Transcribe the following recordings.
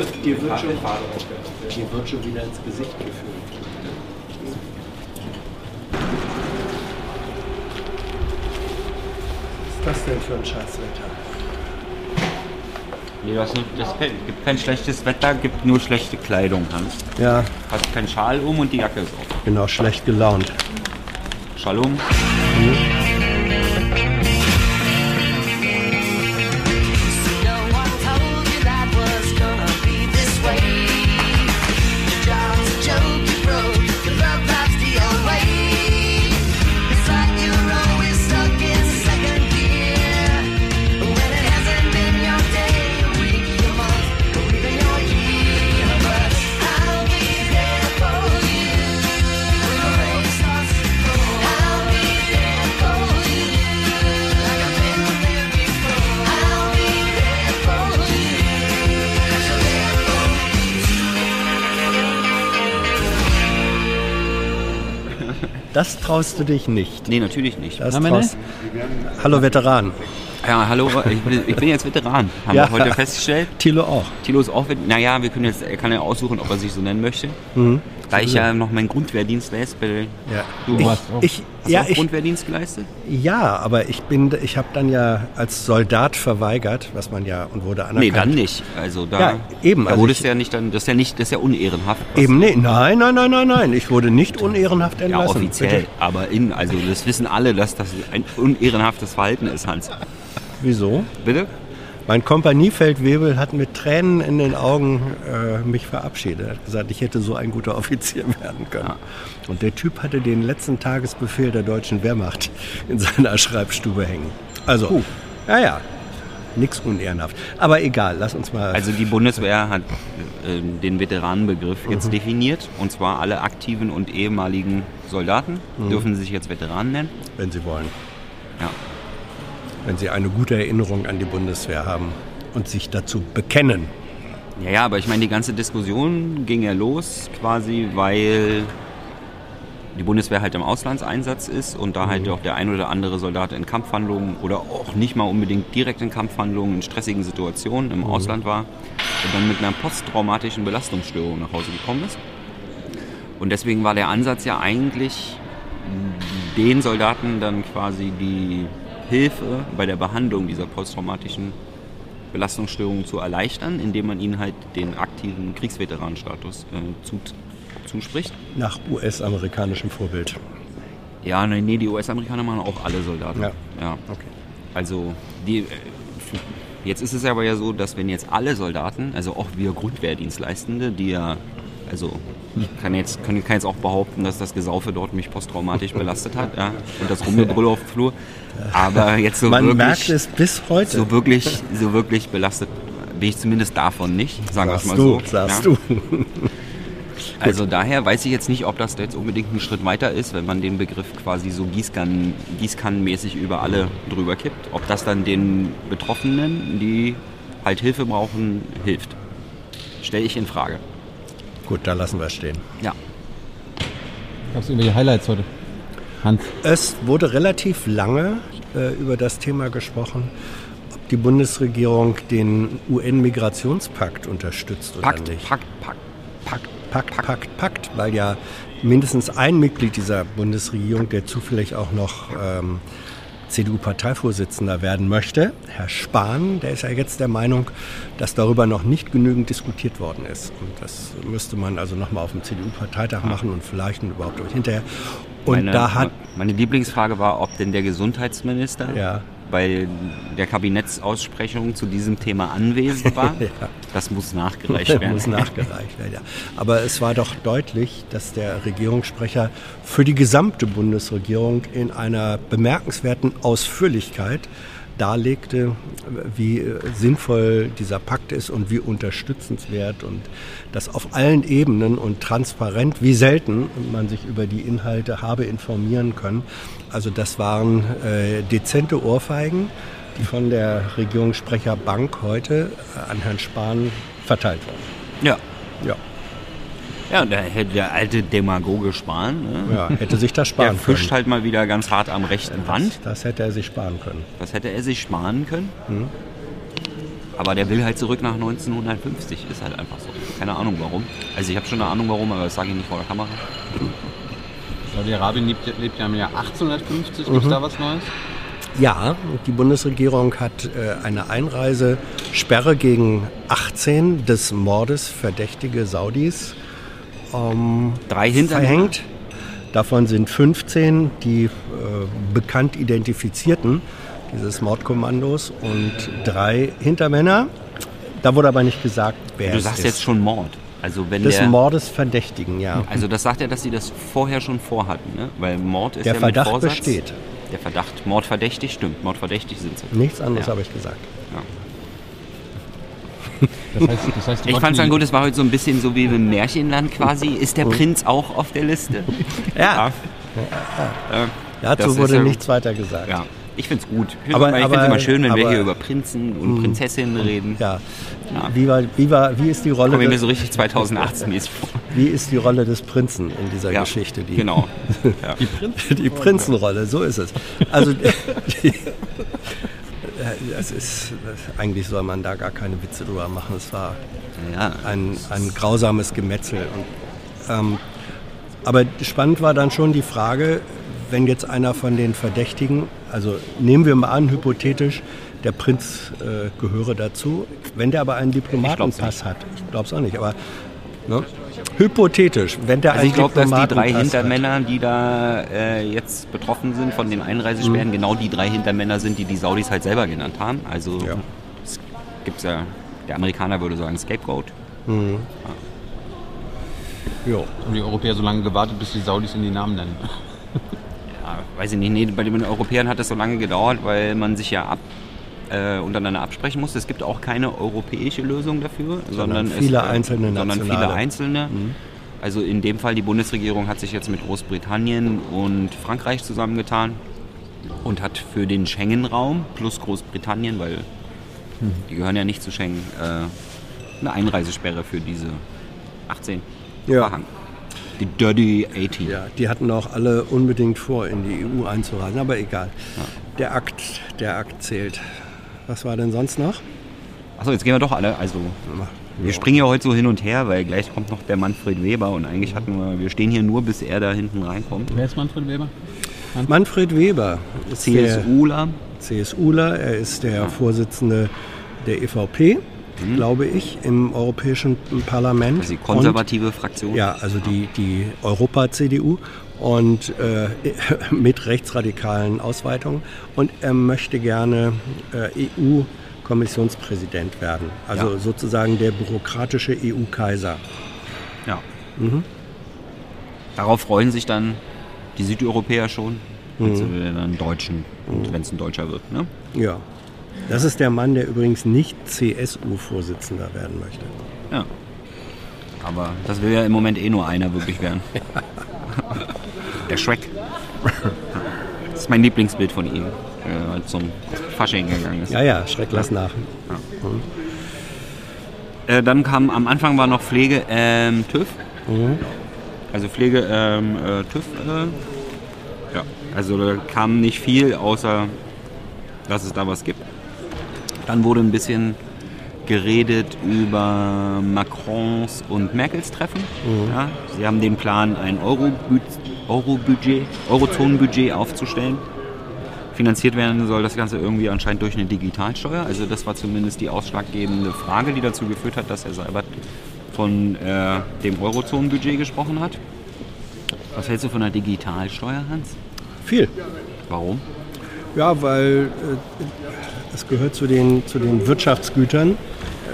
wird, ihr, wird schon, ihr wird schon wieder ins Gesicht gefühlt. Was ist das denn für ein Scheißwetter? Nee, das, das gibt kein schlechtes Wetter, gibt nur schlechte Kleidung, Hans. Ja, Hast keinen Schal um und die Jacke ist auf. bin auch schlecht gelaunt. Schal um. No traust du dich nicht. Nee, natürlich nicht. Das traust Hallo Veteran. Ja, hallo, ich bin, ich bin jetzt Veteran. Haben Ja. wir heute festgestellt. Thilo auch. Tilo ist auch Veteran. Naja, wir können jetzt, er kann ja aussuchen, ob er sich so nennen möchte. Mhm. Da ich ja noch meinen Grundwehrdienst leiste, Ja. Du ich, warst auch- ich, hast ja, auch ich, Grundwehrdienst geleistet? ja, aber ich bin, ich habe dann ja als Soldat verweigert, was man ja und wurde anerkannt. Nee, dann nicht. Also da, Ja, eben, Da also wurde es ja nicht dann, das ist ja nicht, das ist ja unehrenhaft. Eben nee, nein, nein, nein, nein, nein. Ich wurde nicht unehrenhaft Ja, entlassen. offiziell. Bitte. Aber in, also das wissen alle, dass das ein unehrenhaftes Verhalten ist, Hans. Wieso? Bitte? Mein Kompaniefeldwebel hat mit Tränen in den Augen äh, mich verabschiedet. Er hat gesagt, ich hätte so ein guter Offizier werden können. Ja. Und der Typ hatte den letzten Tagesbefehl der deutschen Wehrmacht in seiner Schreibstube hängen. Also, ja, ja, nix unehrenhaft. Aber egal, lass uns mal. Also die Bundeswehr hat äh, den Veteranenbegriff jetzt Mhm. definiert. Und zwar alle aktiven und ehemaligen Soldaten Mhm. dürfen sich jetzt Veteranen nennen. wenn Sie wollen. Ja. Wenn Sie eine gute Erinnerung an die Bundeswehr haben und sich dazu bekennen. Ja, ja, aber ich meine, die ganze Diskussion ging ja los quasi, weil die Bundeswehr halt im Auslandseinsatz ist und da halt auch der ein oder andere Soldat in Kampfhandlungen oder auch nicht mal unbedingt direkt in Kampfhandlungen, in stressigen Situationen im Ausland war und dann mit einer posttraumatischen Belastungsstörung nach Hause gekommen ist. Und deswegen war der Ansatz ja eigentlich, den Soldaten dann quasi die Hilfe bei der Behandlung dieser posttraumatischen Belastungsstörungen zu erleichtern, indem man ihnen halt den aktiven Kriegsveteranenstatus äh, zu, zuspricht. Nach US-amerikanischem Vorbild. Ja, nee, nee, die US-Amerikaner machen auch alle Soldaten. Ja. ja. Okay. Also die, äh, jetzt ist es aber ja so, dass wenn jetzt alle Soldaten, also auch wir Grundwehrdienstleistende, die ja, also ich kann jetzt, kann, kann jetzt auch behaupten, dass das Gesaufe dort mich posttraumatisch belastet hat ja, und das Rumgebrüll auf dem Flur, aber jetzt so Man wirklich, merkt es bis heute. so wirklich, so wirklich belastet bin ich zumindest davon nicht, sagen wir es mal du, so. sagst ja. du. Also daher weiß ich jetzt nicht, ob das jetzt unbedingt ein Schritt weiter ist, wenn man den Begriff quasi so Gießkannen, Gießkannenmäßig über alle drüber kippt. Ob das dann den Betroffenen, die halt Hilfe brauchen, hilft. Stelle ich in Frage. Gut, da lassen wir es stehen. Ja. Gab es irgendwelche Highlights heute? Hans, Es wurde relativ lange äh, über das Thema gesprochen, ob die Bundesregierung den UN-Migrationspakt unterstützt oder Pakt, nicht. Pakt, Pakt, Pakt. Pakt, Pakt, Pakt, weil ja mindestens ein Mitglied dieser Bundesregierung, der zufällig auch noch ähm, CDU-Parteivorsitzender werden möchte, Herr Spahn, der ist ja jetzt der Meinung, dass darüber noch nicht genügend diskutiert worden ist. Und das müsste man also nochmal auf dem CDU-Parteitag machen und vielleicht und überhaupt hinterher. Und Meine, da hat, meine Lieblingsfrage war, ob denn der Gesundheitsminister Ja. Bei der Kabinettsaussprechung zu diesem Thema anwesend war. Ja. Das muss nachgereicht werden. muss nachgereicht werden. Ja. Aber es war doch deutlich, dass der Regierungssprecher für die gesamte Bundesregierung in einer bemerkenswerten Ausführlichkeit darlegte, wie äh, sinnvoll dieser Pakt ist und wie unterstützenswert und dass auf allen Ebenen und transparent, wie selten man sich über die Inhalte habe informieren können. Also das waren äh, dezente Ohrfeigen, die von der Regierungssprecher Bank heute an Herrn Spahn verteilt wurden. Ja. Ja. Ja, und da hätte der alte Demagoge Spahn, ne? Ja, hätte sich das der sparen fischt können. halt mal wieder ganz hart am rechten Rand. Das hätte er sich sparen können. Das hätte er sich sparen können. Aber der will halt zurück nach 1950, ist halt einfach so. Keine Ahnung warum. Also ich habe schon eine Ahnung warum, aber das sage ich nicht vor der Kamera. Saudi-Arabien lebt, lebt ja im Jahr 1850. Gibt es da was Neues? Ja, die Bundesregierung hat äh, eine Einreisesperre gegen 18 des Mordes verdächtige Saudis ähm, Drei Hintermänner? verhängt. Davon sind 15 die äh, bekannt identifizierten dieses Mordkommandos und drei Hintermänner. Da wurde aber nicht gesagt, wer Du sagst ist. jetzt schon Mord. Also wenn des der, Mordes verdächtigen, ja. also das sagt er, dass sie das vorher schon vorhatten, ne? Weil Mord ist Der ja Verdacht mit Vorsatz. besteht. Der Verdacht, Mordverdächtig, stimmt. Mordverdächtig sind sie. Nichts anderes Ja. habe ich gesagt. Ja. Das heißt, das heißt die Ich wollten fand's dann die- gut, es war heute so ein bisschen so wie im Märchenland quasi. Ist der Prinz auch auf der Liste? Ja, Äh, dazu wurde ja- nichts weiter gesagt. ja. Ich find's gut. Ich Aber- aber, ich aber- find's immer schön, wenn wir aber- hier über Prinzen und Prinzessinnen reden. Ja. Ja. Wie, war, wie, war, wie, ist die Rolle Kommen wir mir des, so richtig 2018-mäßig vor. wie ist die Rolle des Prinzen in dieser Ja, Geschichte? Die, Genau. Ja. Die Prinzenrolle, so ist es. Also, die, das ist, eigentlich soll man da gar keine Witze drüber machen. Es war ja. ein, ein grausames Gemetzel. Und, ähm, aber spannend war dann schon die Frage, wenn jetzt einer von den Verdächtigen, also nehmen wir mal an, hypothetisch, der Prinz äh, gehöre dazu, wenn der aber einen Diplomatenpass hat, ich glaube es auch nicht, aber ne, hypothetisch, wenn der Also ich glaube, dass die drei hat, Hintermänner, die da äh, jetzt betroffen sind von den Einreisesperren, Mhm. genau die drei Hintermänner sind, die die Saudis halt selber genannt haben. Also Ja. es gibt's ja, der Amerikaner würde sagen Scapegoat. Jo. Haben die Europäer so lange gewartet, bis die Saudis in die Namen nennen. Ja, weiß ich nicht, nee, bei den Europäern hat das so lange gedauert, weil man sich ja ab, äh, untereinander absprechen musste. Es gibt auch keine europäische Lösung dafür, sondern, viele es, einzelne sondern viele nationale. einzelne. Also in dem Fall, die Bundesregierung hat sich jetzt mit Großbritannien und Frankreich zusammengetan und hat für den Schengen-Raum plus Großbritannien, weil die gehören ja nicht zu Schengen, äh, eine Einreisesperre für diese 18 Ja. verhangen. Die Dirty 18. Ja, die hatten auch alle unbedingt vor, in die EU einzureisen, aber egal. Der Akt, der Akt zählt. Was war denn sonst noch? Achso, jetzt gehen wir doch alle. Also, wir springen ja heute so hin und her, weil gleich kommt noch der Manfred Weber und eigentlich hatten wir, wir stehen hier nur, bis er da hinten reinkommt. Wer ist Manfred Weber? Manfred Weber ist CSUler. CSUler, er ist der Vorsitzende der EVP, glaube ich, im Europäischen Parlament. Also die konservative Fraktion. Und, ja, also die, die Europa-CDU und äh, mit rechtsradikalen Ausweitungen. Und er möchte gerne äh, EU-Kommissionspräsident werden. Also Ja. sozusagen der bürokratische EU-Kaiser. Ja. Darauf freuen sich dann die Südeuropäer schon. Jetzt will er dann Deutschen, wenn es ein Deutscher wird. Ne? Ja. Das ist der Mann, der übrigens nicht CSU-Vorsitzender werden möchte. Ja. Aber das will ja im Moment eh nur einer wirklich werden. Der Shrek. Das ist mein Lieblingsbild von ihm, der zum Fasching gegangen ist. Ja, ja, Schreck, lass nach. Äh, dann kam am Anfang war noch Pflege ähm, TÜV. Also Pflege ähm, äh, TÜV. Äh, ja, also da kam nicht viel, außer dass es da was gibt. Dann wurde ein bisschen geredet über Macrons und Merkels Treffen. Ja, sie haben den Plan, ein Euro-Budget, Euro-Budget, Eurozonenbudget aufzustellen. Finanziert werden soll das Ganze irgendwie anscheinend durch eine Digitalsteuer. Also das war zumindest die ausschlaggebende Frage, die dazu geführt hat, dass Herr Seibert von äh, dem Eurozonenbudget gesprochen hat. Was hältst du von der Digitalsteuer, Hans? Viel. Warum? Ja, weil äh, es gehört zu den, zu den Wirtschaftsgütern,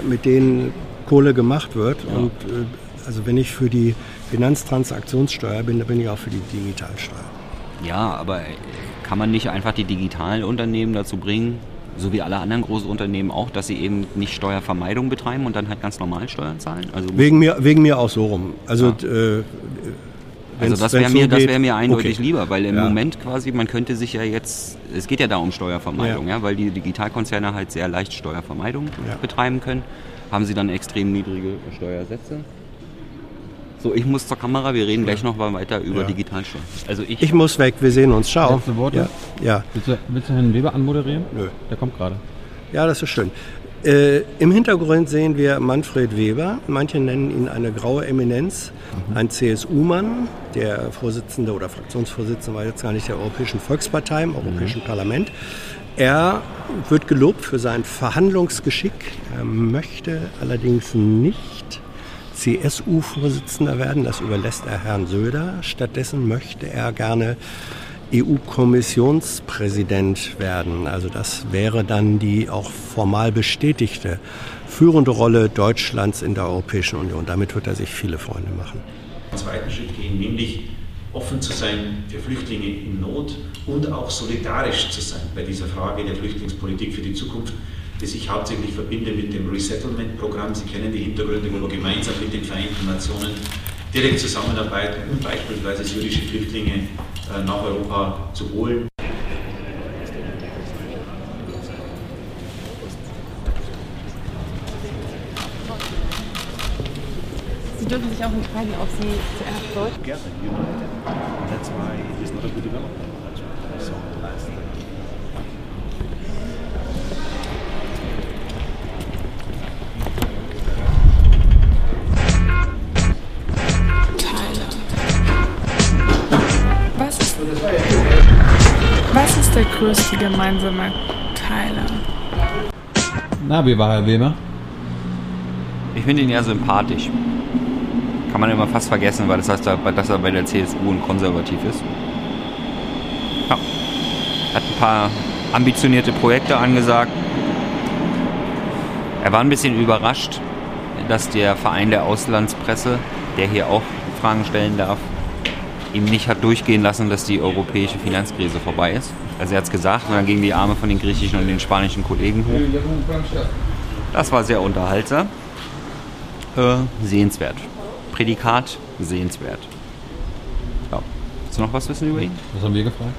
mit denen Kohle gemacht wird. Und äh, also wenn ich für die Finanztransaktionssteuer bin, dann bin ich auch für die Digitalsteuer. Ja, aber kann man nicht einfach die Digitalunternehmen dazu bringen, so wie alle anderen großen Unternehmen auch, dass sie eben nicht Steuervermeidung betreiben und dann halt ganz normal Steuern zahlen? Also, Wegen mir, wegen mir auch so rum. Also, Ja. äh, also wenn's- das wäre mir, so das wär mir eindeutig okay. lieber, weil im Ja. Moment quasi, man könnte sich ja jetzt, es geht ja da um Steuervermeidung, ja, weil die Digitalkonzerne halt sehr leicht Steuervermeidung Ja. betreiben können, haben sie dann extrem niedrige Steuersätze. So, ich muss zur Kamera, wir reden gleich noch mal weiter über Ja. Digitalsteuer. Also ich, Ich muss weg, wir sehen uns. Ciao. Letzte Worte? Ja, ja. Willst du, willst du Herrn Weber anmoderieren? Nö. Der kommt gerade. Ja, das ist schön. Äh, Im Hintergrund sehen wir Manfred Weber. Manche nennen ihn eine graue Eminenz. Ein CSU-Mann, der Vorsitzende oder Fraktionsvorsitzende war jetzt gar nicht der Europäischen Volkspartei im Europäischen Parlament. Er wird gelobt für sein Verhandlungsgeschick. Er möchte allerdings nicht CSU-Vorsitzender werden. Das überlässt er Herrn Söder. Stattdessen möchte er gerne EU-Kommissionspräsident werden. Also das wäre dann die auch formal bestätigte führende Rolle Deutschlands in der Europäischen Union. Damit wird er sich viele Freunde machen. einen zweiten Schritt gehen, nämlich offen zu sein für Flüchtlinge in Not und auch solidarisch zu sein bei dieser Frage der Flüchtlingspolitik für die Zukunft, das ich hauptsächlich verbinde mit dem Resettlement-Programm. Sie kennen die Hintergründe, wo wir gemeinsam mit den Vereinten Nationen direkt zusammenarbeiten, um beispielsweise syrische Flüchtlinge äh, nach Europa zu holen. Sie dürfen sich auch entscheiden, ob Sie zuerst Deutsch together, united. That's why it's not a good development. So größte gemeinsame Teiler? Na, wie war Herr Weber? ich finde ihn ja sympathisch. Kann man immer fast vergessen, weil das heißt, dass er bei der CSU und konservativ ist. Ja. Hat ein paar ambitionierte Projekte angesagt. Er war ein bisschen überrascht, dass der Verein der Auslandspresse, der hier auch Fragen stellen darf, ihm nicht hat durchgehen lassen, dass die europäische Finanzkrise vorbei ist. Also er hat es gesagt und dann gingen die Arme von den griechischen und den spanischen Kollegen hoch. Das war sehr unterhaltsam. Äh, sehenswert. Prädikat sehenswert. Ja. Willst du noch was wissen über ihn? Was haben wir gefragt?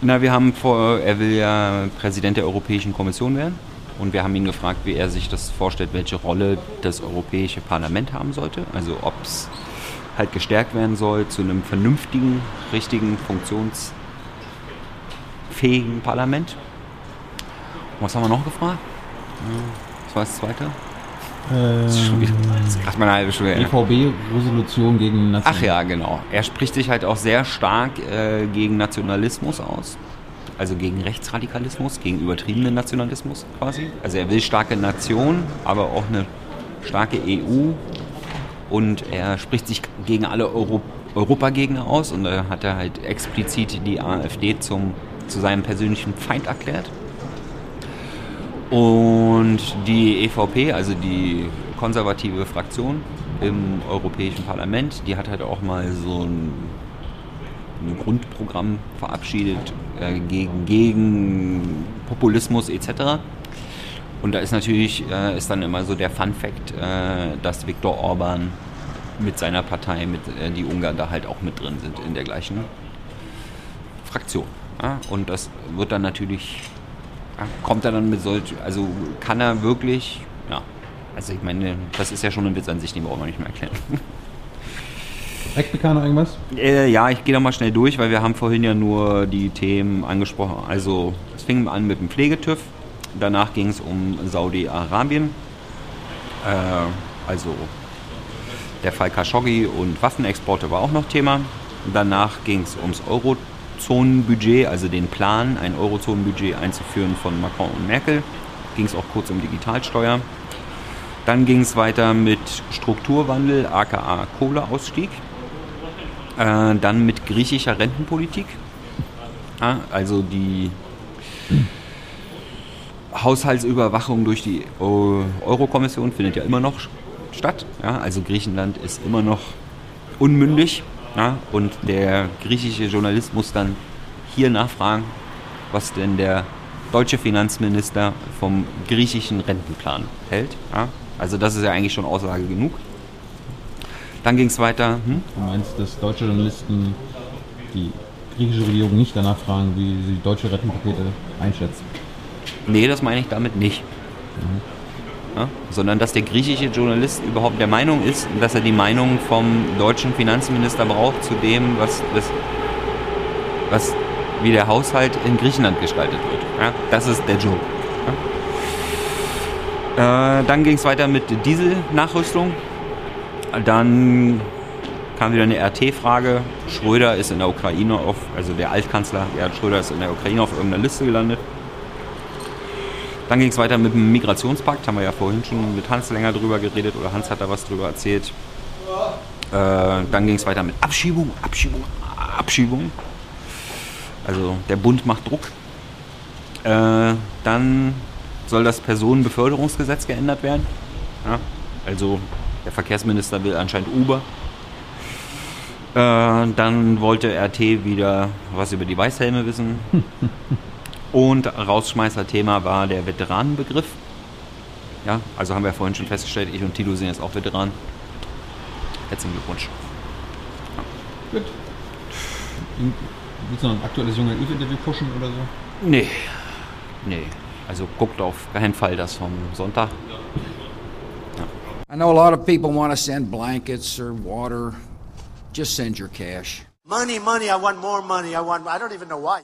Na, wir haben vor, er will ja Präsident der Europäischen Kommission werden. Und wir haben ihn gefragt, wie er sich das vorstellt, welche Rolle das Europäische Parlament haben sollte. Also ob es halt gestärkt werden soll zu einem vernünftigen, richtigen, funktionsfähigen Parlament. Was haben wir noch gefragt? Was war das zweite? Schon wieder- Das ist mal eine halbe Stunde. EVB-Resolution gegen Nationen. Ach ja, genau. Er spricht sich halt auch sehr stark äh, gegen Nationalismus aus. Also gegen Rechtsradikalismus, gegen übertriebenen Nationalismus quasi. Also er will starke Nation, aber auch eine starke EU. Und er spricht sich gegen alle Euro Europagegner aus. Und da hat er halt explizit die AfD zum, zu seinem persönlichen Feind erklärt. Und die EVP, also die konservative Fraktion im Europäischen Parlament, die hat halt auch mal so ein, ein Grundprogramm verabschiedet äh, gegen, gegen Populismus etc. Und da ist natürlich äh, ist dann immer so der Fun Fact, äh, dass Viktor Orban mit seiner Partei, mit äh, die Ungarn da halt auch mit drin sind in der gleichen Fraktion. Und das wird dann natürlich kommt er dann mit solch, also kann er wirklich, ja, also ich meine, das ist ja schon ein Witz an sich, den brauchen wir nicht mehr erklären. Eckbekan noch irgendwas? Äh, ja, ich gehe da mal schnell durch, weil wir haben vorhin ja nur die Themen angesprochen. Also es fing an mit dem Pflegetüv, danach ging es um Saudi-Arabien, äh, also der Fall Khashoggi und Waffenexporte war auch noch Thema. Danach ging es ums Eurozonenbudget, also den Plan, ein Eurozonenbudget einzuführen von Macron und Merkel. Ging es auch kurz um Digitalsteuer. Dann ging es weiter mit Strukturwandel, aka Kohleausstieg. Äh, dann mit griechischer Rentenpolitik. Ja, also die Haushaltsüberwachung durch die Eu- Eurokommission findet ja immer noch statt. Ja, also Griechenland ist immer noch unmündig. Ja, und der griechische Journalist muss dann hier nachfragen, was denn der deutsche Finanzminister vom griechischen Rentenplan hält. Ja, also das ist ja eigentlich schon Aussage genug. Dann ging es weiter. Hm? Du meinst, dass deutsche Journalisten die griechische Regierung nicht danach fragen, wie sie deutsche Rettenpakete einschätzen? Nee, das meine ich damit nicht. Ja? Sondern dass der griechische Journalist überhaupt der Meinung ist, dass er die Meinung vom deutschen Finanzminister braucht zu dem, was, was, was wie der Haushalt in Griechenland gestaltet wird. Ja? Das ist der Joke. Ja? Äh, dann ging es weiter mit Diesel-Nachrüstung. Dann kam wieder eine RT-Frage. Schröder ist in der Ukraine auf, also der Altkanzler Gerhard Schröder ist in der Ukraine auf irgendeiner Liste gelandet. Dann ging es weiter mit dem Migrationspakt, haben wir ja vorhin schon mit Hans länger drüber geredet oder Hans hat da was drüber erzählt. Äh, dann ging es weiter mit Abschiebung, Abschiebung, Abschiebung. Also der Bund macht Druck. Äh, dann soll das Personenbeförderungsgesetz geändert werden. Ja, also der Verkehrsminister will anscheinend Uber. Äh, dann wollte RT wieder was über die Weißhelme wissen. Und Rausschmeißer-Thema war der Veteranenbegriff. Ja, also haben wir vorhin schon festgestellt, ich und Tilo sind jetzt auch Veteranen. Herzlichen Glückwunsch. Gut. Willst du noch ein aktuelles junge Interview pushen oder so? Nee. Nee. Also guckt auf keinen Fall das vom Sonntag. I know a lot of people want to send blankets or water. Just send your cash. Money, money, I want more money. I want, I don't even know why.